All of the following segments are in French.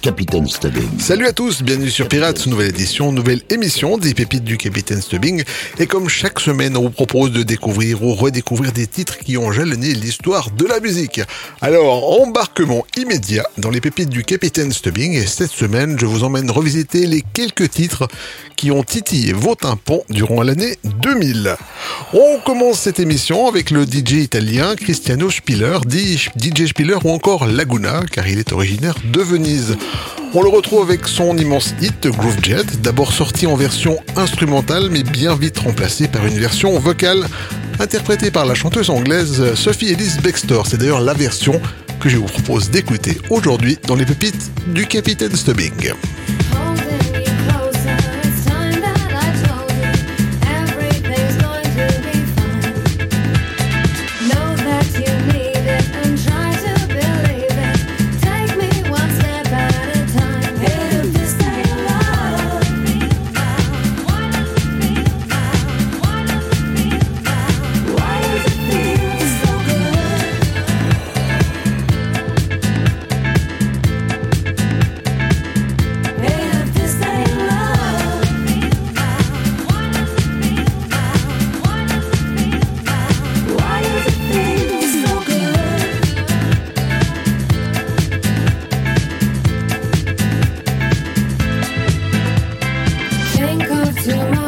Capitaine Stubbing. Salut à tous, bienvenue sur Pirates, nouvelle édition, nouvelle émission des pépites du Capitaine Stubbing. Et comme chaque semaine, on vous propose de découvrir ou redécouvrir des titres qui ont jalonné l'histoire de la musique. Alors, embarquement immédiat dans les pépites du Capitaine Stubbing. Et cette semaine, je vous emmène revisiter les quelques titres qui ont titillé vos tympans durant l'année 2000. On commence cette émission avec le DJ italien Cristiano Spiller, DJ Spiller ou encore Laguna, car il est originaire de Venise. On le retrouve avec son immense hit Groove Jet, d'abord sorti en version instrumentale mais bien vite remplacé par une version vocale interprétée par la chanteuse anglaise Sophie Ellis Bextor. C'est d'ailleurs la version que je vous propose d'écouter aujourd'hui dans les pépites du Capitaine Stubbing. till my.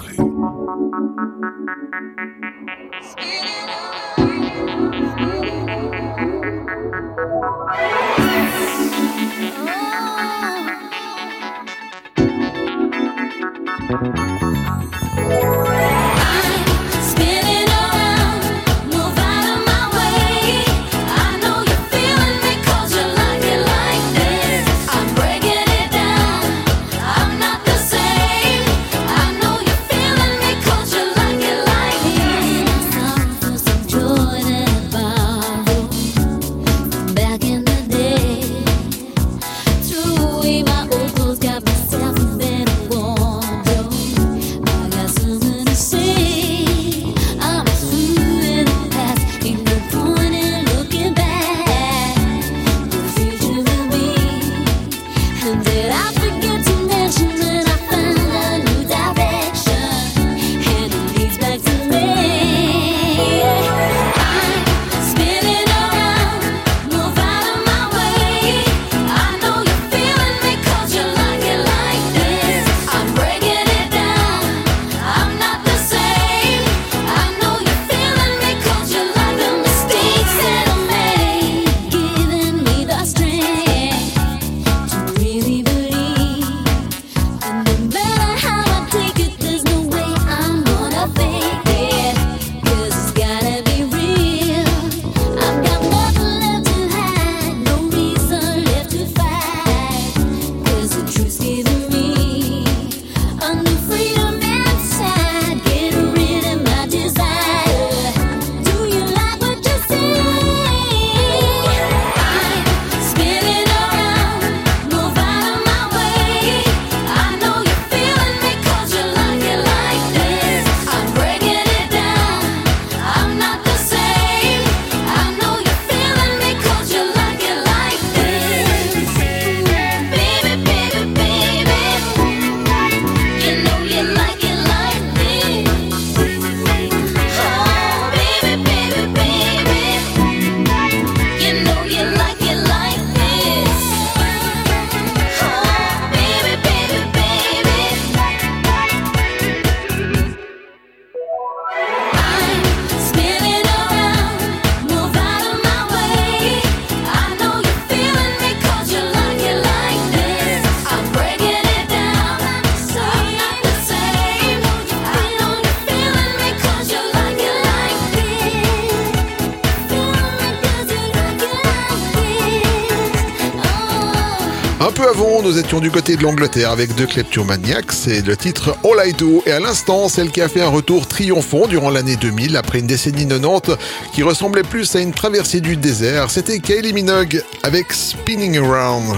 du côté de l'Angleterre avec deux kleptomaniacs c'est le titre All I Do. Et à l'instant, celle qui a fait un retour triomphant durant l'année 2000 après une décennie 90 qui ressemblait plus à une traversée du désert, c'était Kylie Minogue avec Spinning Around.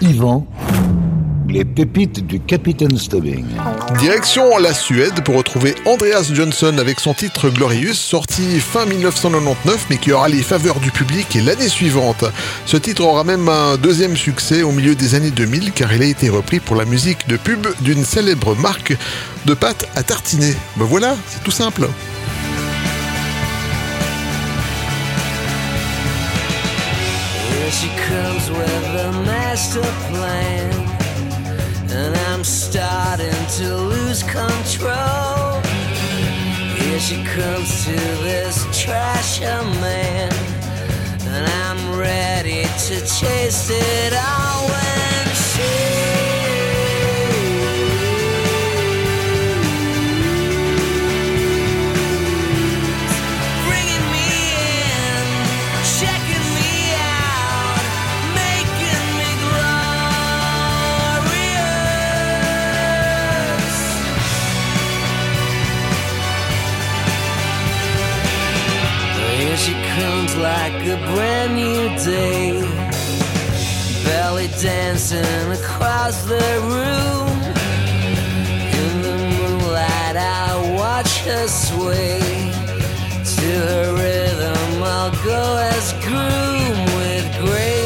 Yvan les pépites du Capitaine Stubbing. Direction la Suède pour retrouver Andreas Johnson avec son titre Glorious, sorti fin 1999 mais qui aura les faveurs du public l'année suivante. Ce titre aura même un deuxième succès au milieu des années 2000 car il a été repris pour la musique de pub d'une célèbre marque de pâte à tartiner. Ben voilà, c'est tout simple. And I'm starting to lose control. Here she comes to this trasher man, and I'm ready to chase it all when she. Like a brand new day. Belly dancing across the room. In the moonlight, I watch her sway. To her rhythm, I'll go as groom with grace.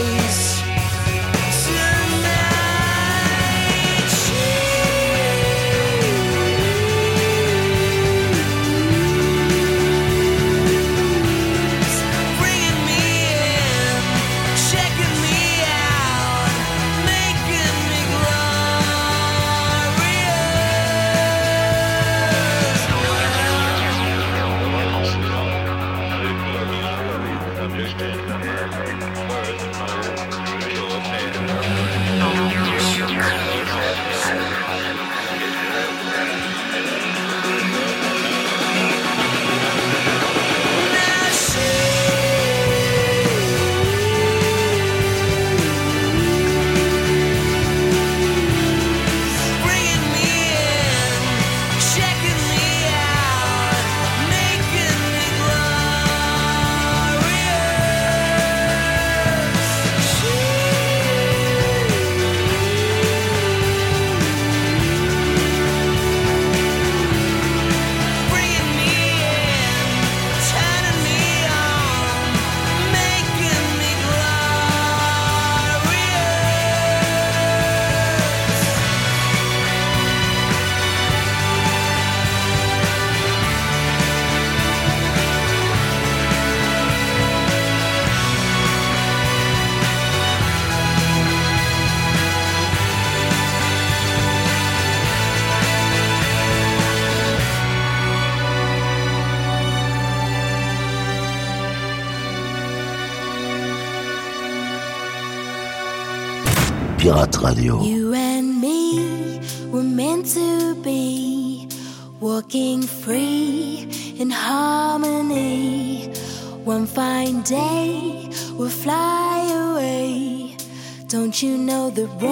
Radio. You and me were meant to be walking free in harmony. One fine day we'll fly away. Don't you know the road?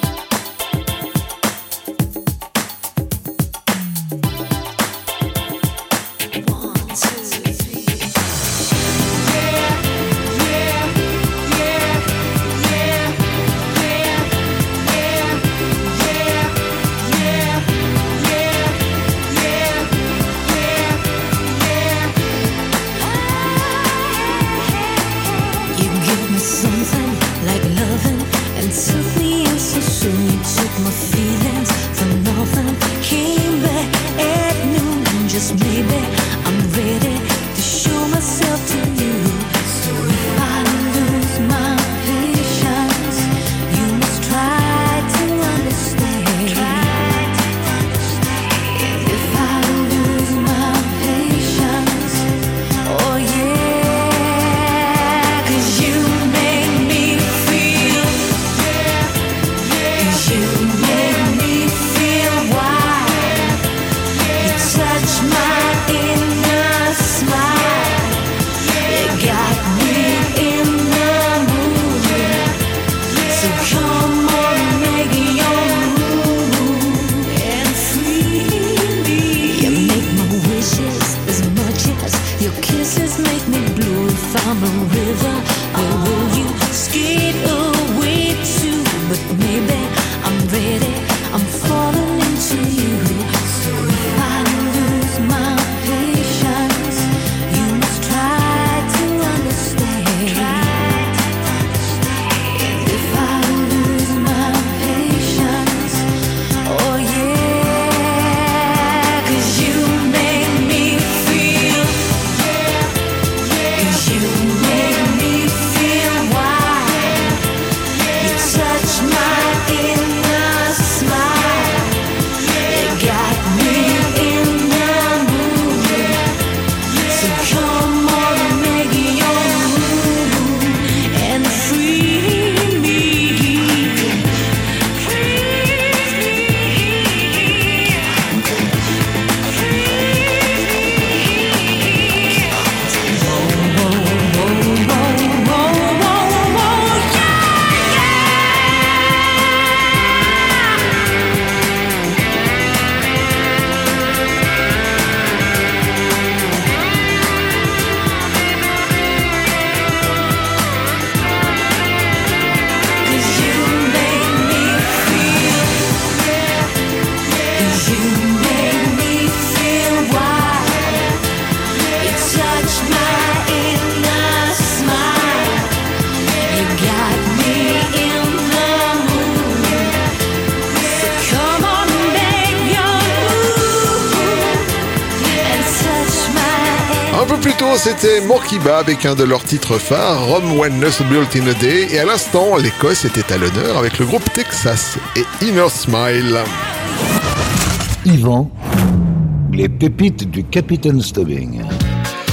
c'était Morkiba avec un de leurs titres phares, Rome Wellness Built in a Day. Et à l'instant, l'Écosse était à l'honneur avec le groupe Texas et Inner Smile. Yvan, les pépites du Capitaine Stubbing.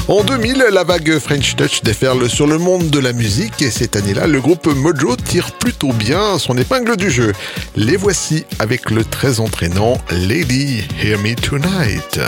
En 2000, la vague French Touch déferle sur le monde de la musique et cette année-là, le groupe Mojo tire plutôt bien son épingle du jeu. Les voici avec le très entraînant Lady Hear Me Tonight.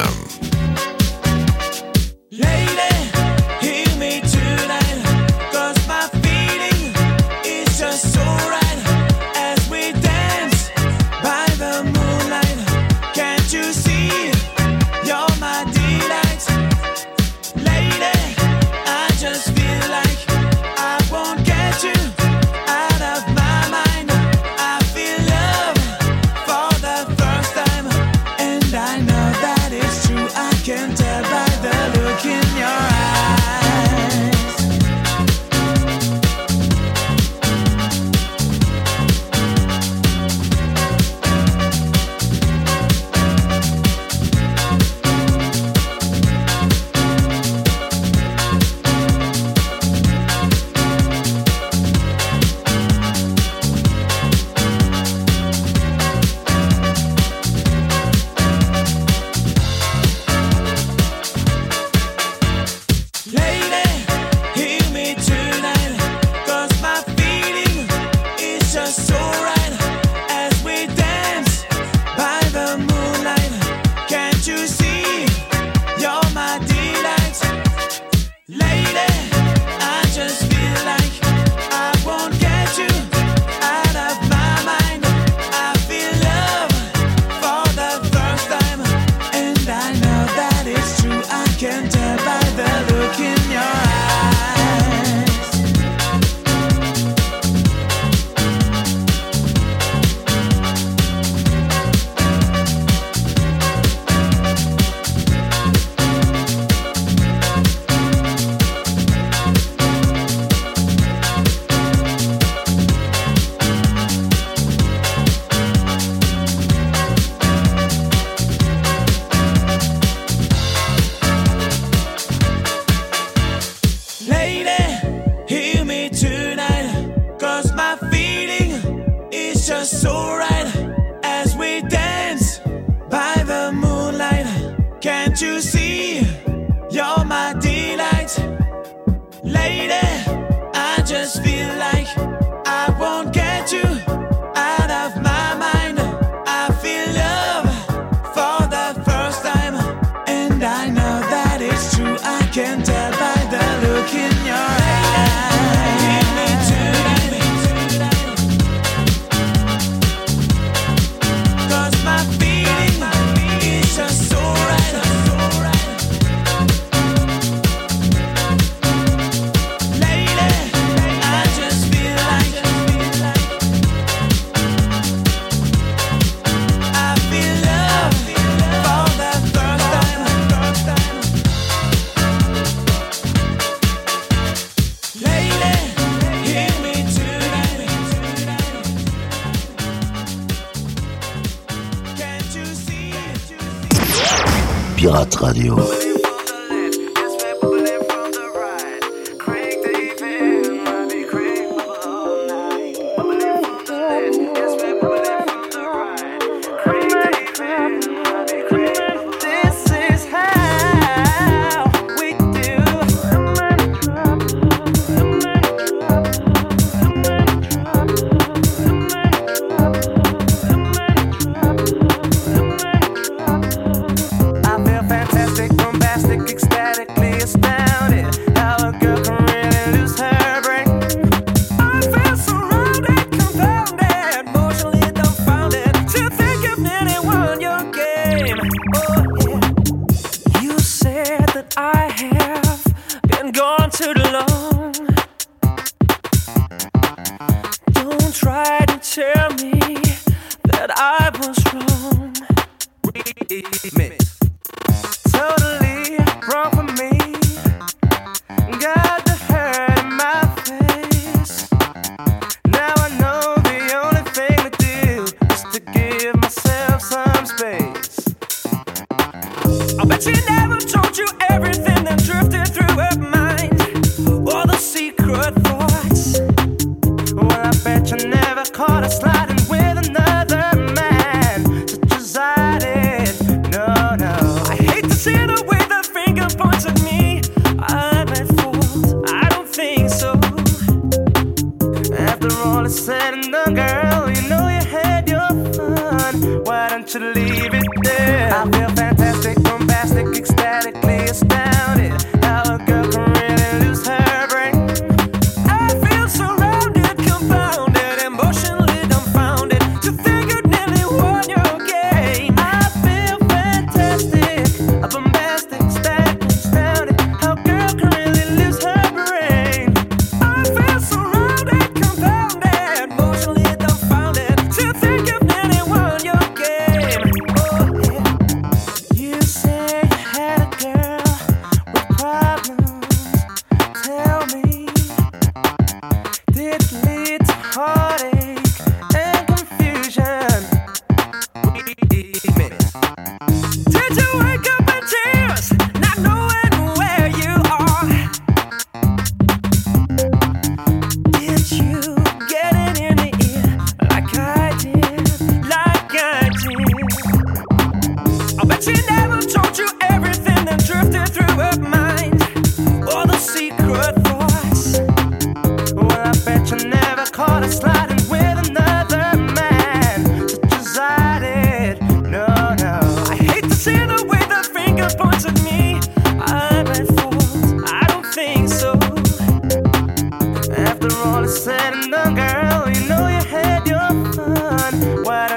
Radio.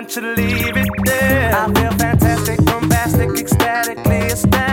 want you to leave it there. I feel fantastic, bombastic, ecstatically ecstatic.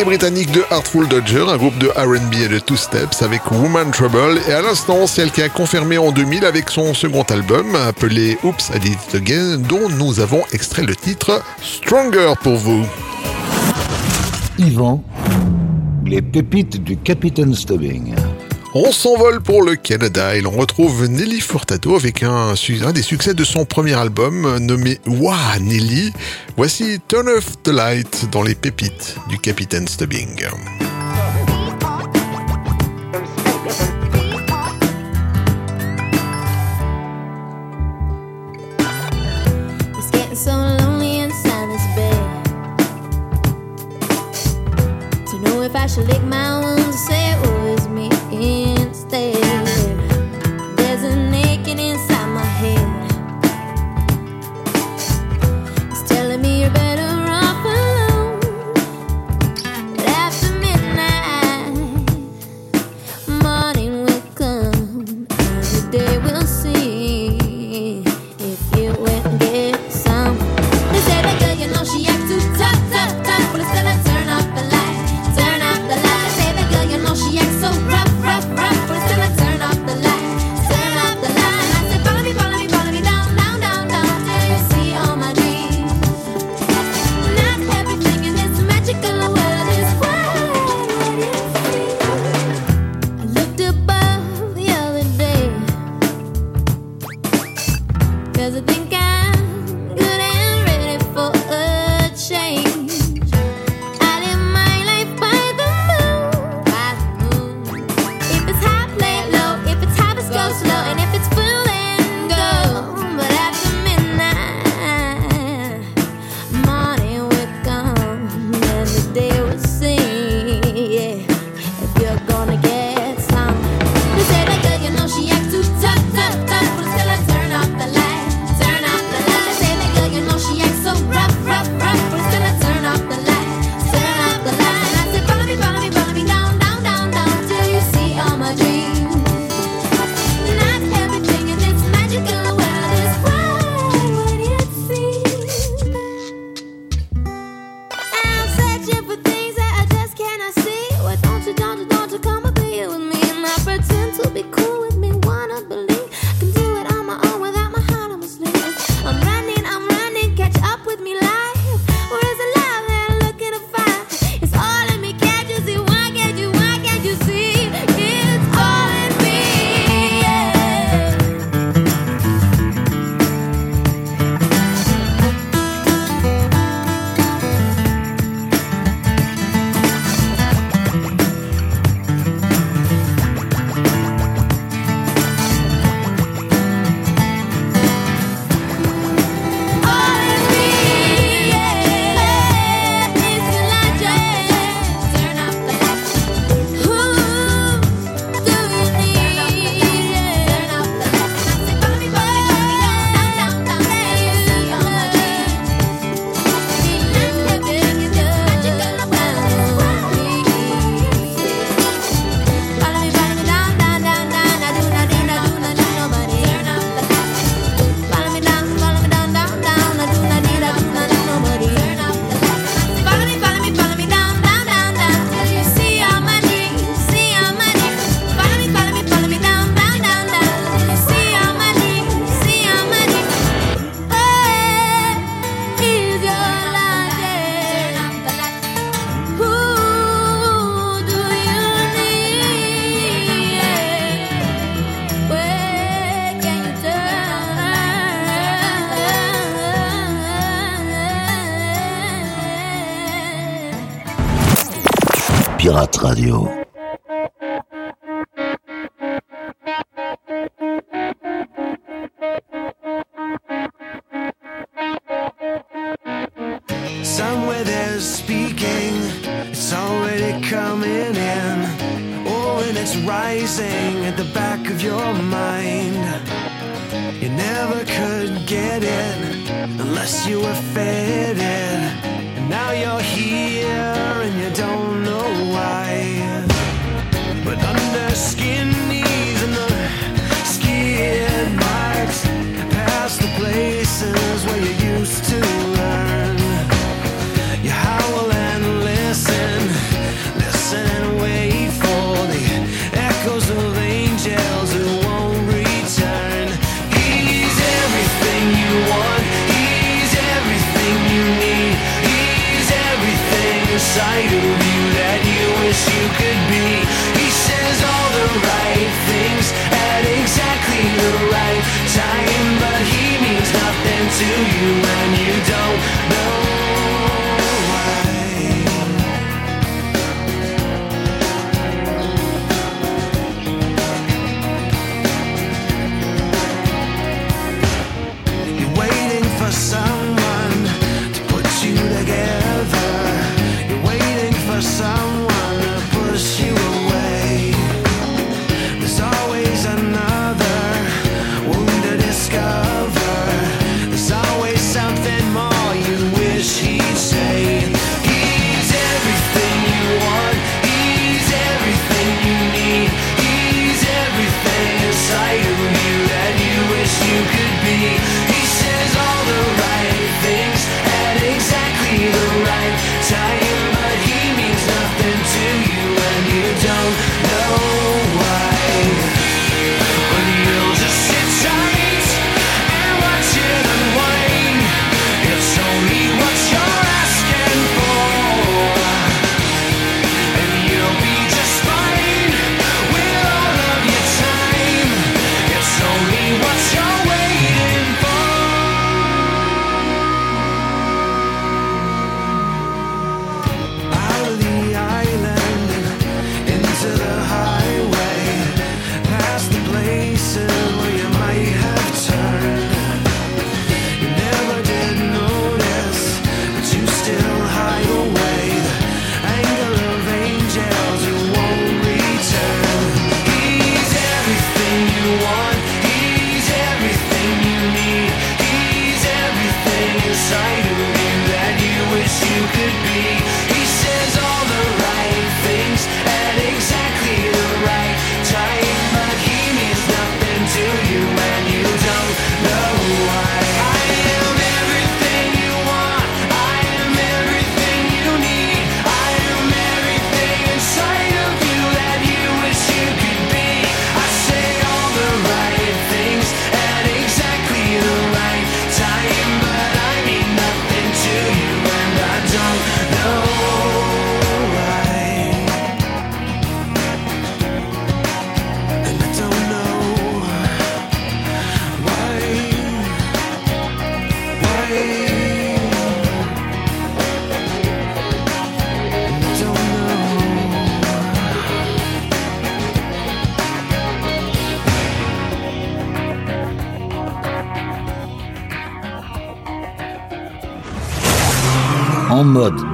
les Britanniques de Heartful Dodger, un groupe de RB et de Two Steps avec Woman Trouble, et à l'instant, celle qui a confirmé en 2000 avec son second album appelé Oops, I Did It Again, dont nous avons extrait le titre Stronger pour vous. Yvan, les pépites du Capitaine Stubbing. On s'envole pour le Canada et l'on retrouve Nelly Furtado avec un, des succès de son premier album euh, nommé Wah Nelly. Voici Turn Off the Light dans les pépites du Capitaine Stubbing. Radio.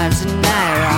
stars and I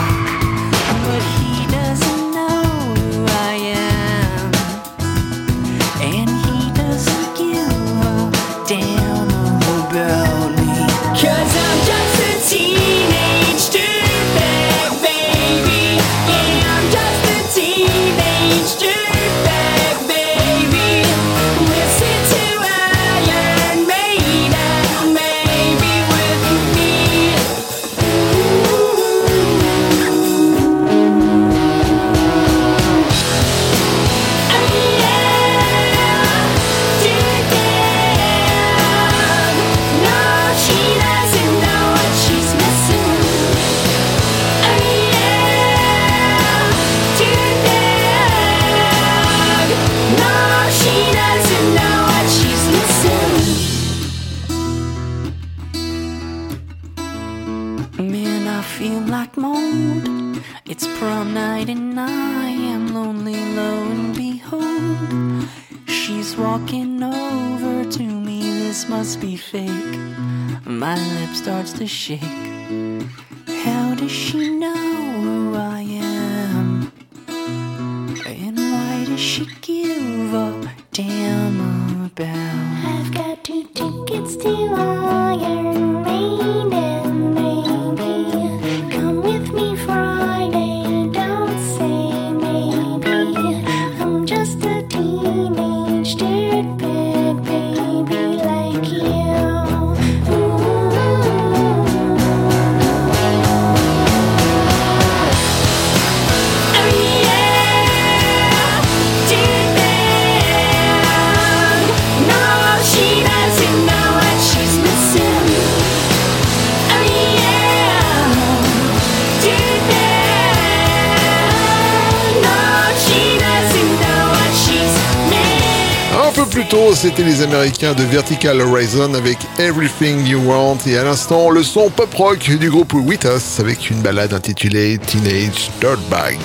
c'était les Américains de Vertical Horizon avec Everything You Want et à l'instant le son pop rock du groupe With Us avec une balade intitulée Teenage Dirtbag.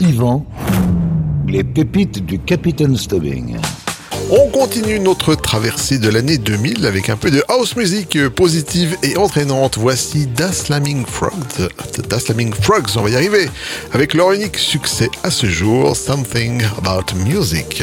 Yvan, les pépites du Capitaine Stubbing. On continue notre traversée de l'année 2000 avec un peu de house music positive et entraînante. Voici Da Slamming Frogs, da Slamming Frogs, on va y arriver, avec leur unique succès à ce jour, Something About Music.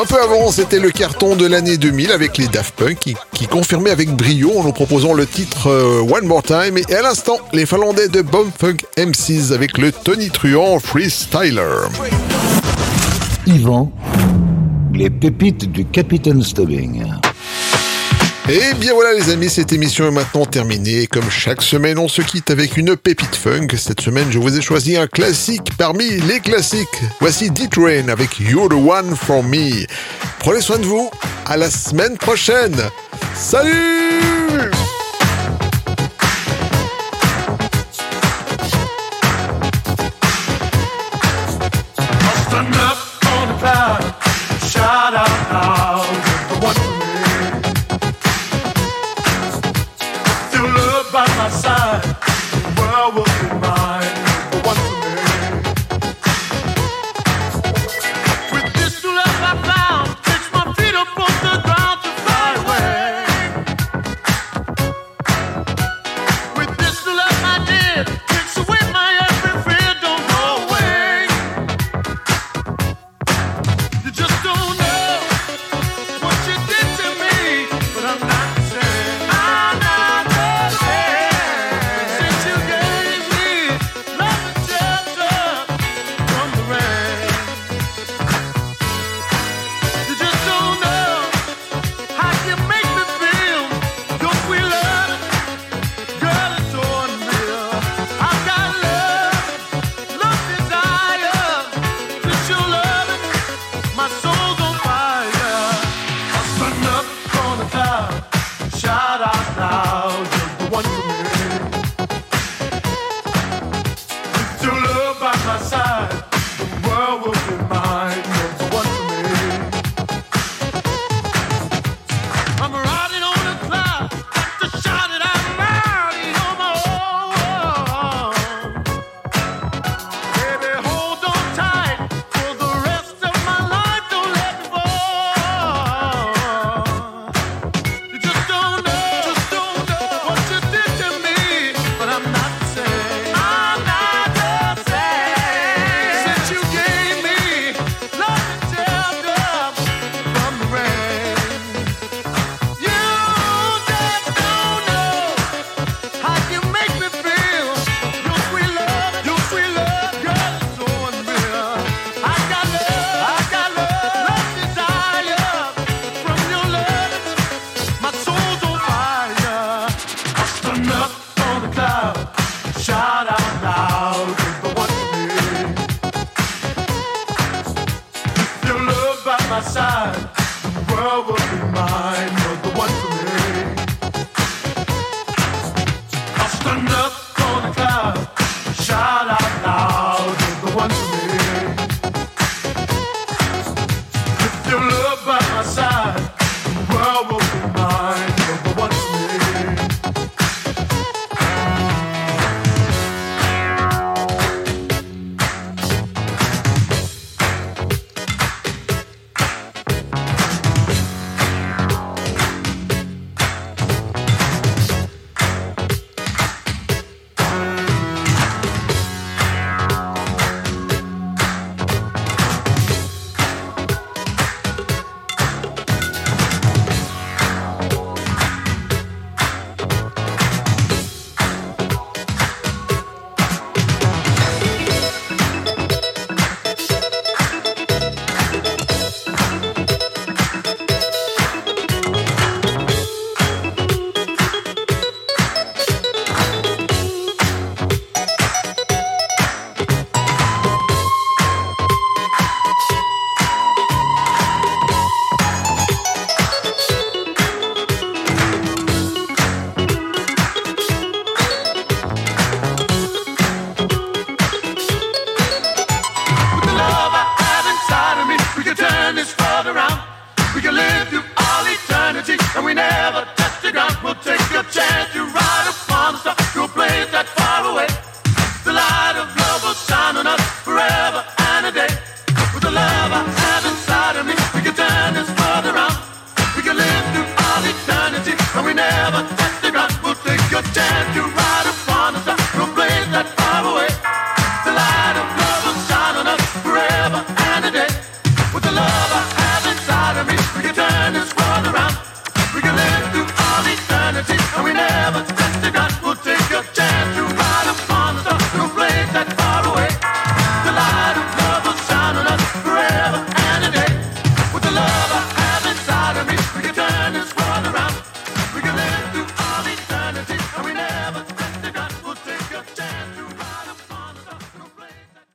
Un peu avant, c'était le carton de l'année 2000 avec les Daft Punk qui, qui confirmaient avec brio en nous proposant le titre euh, One More Time et à l'instant, les Finlandais de Bomb Funk M6 avec le Tony Truant Freestyler. Yvan, les pépites du Capitaine Stubbing. Et bien voilà les amis, cette émission est maintenant terminée. Comme chaque semaine, on se quitte avec une pépite funk. Cette semaine, je vous ai choisi un classique parmi les classiques. Voici D-Train avec You're the One for Me. Prenez soin de vous. À la semaine prochaine. Salut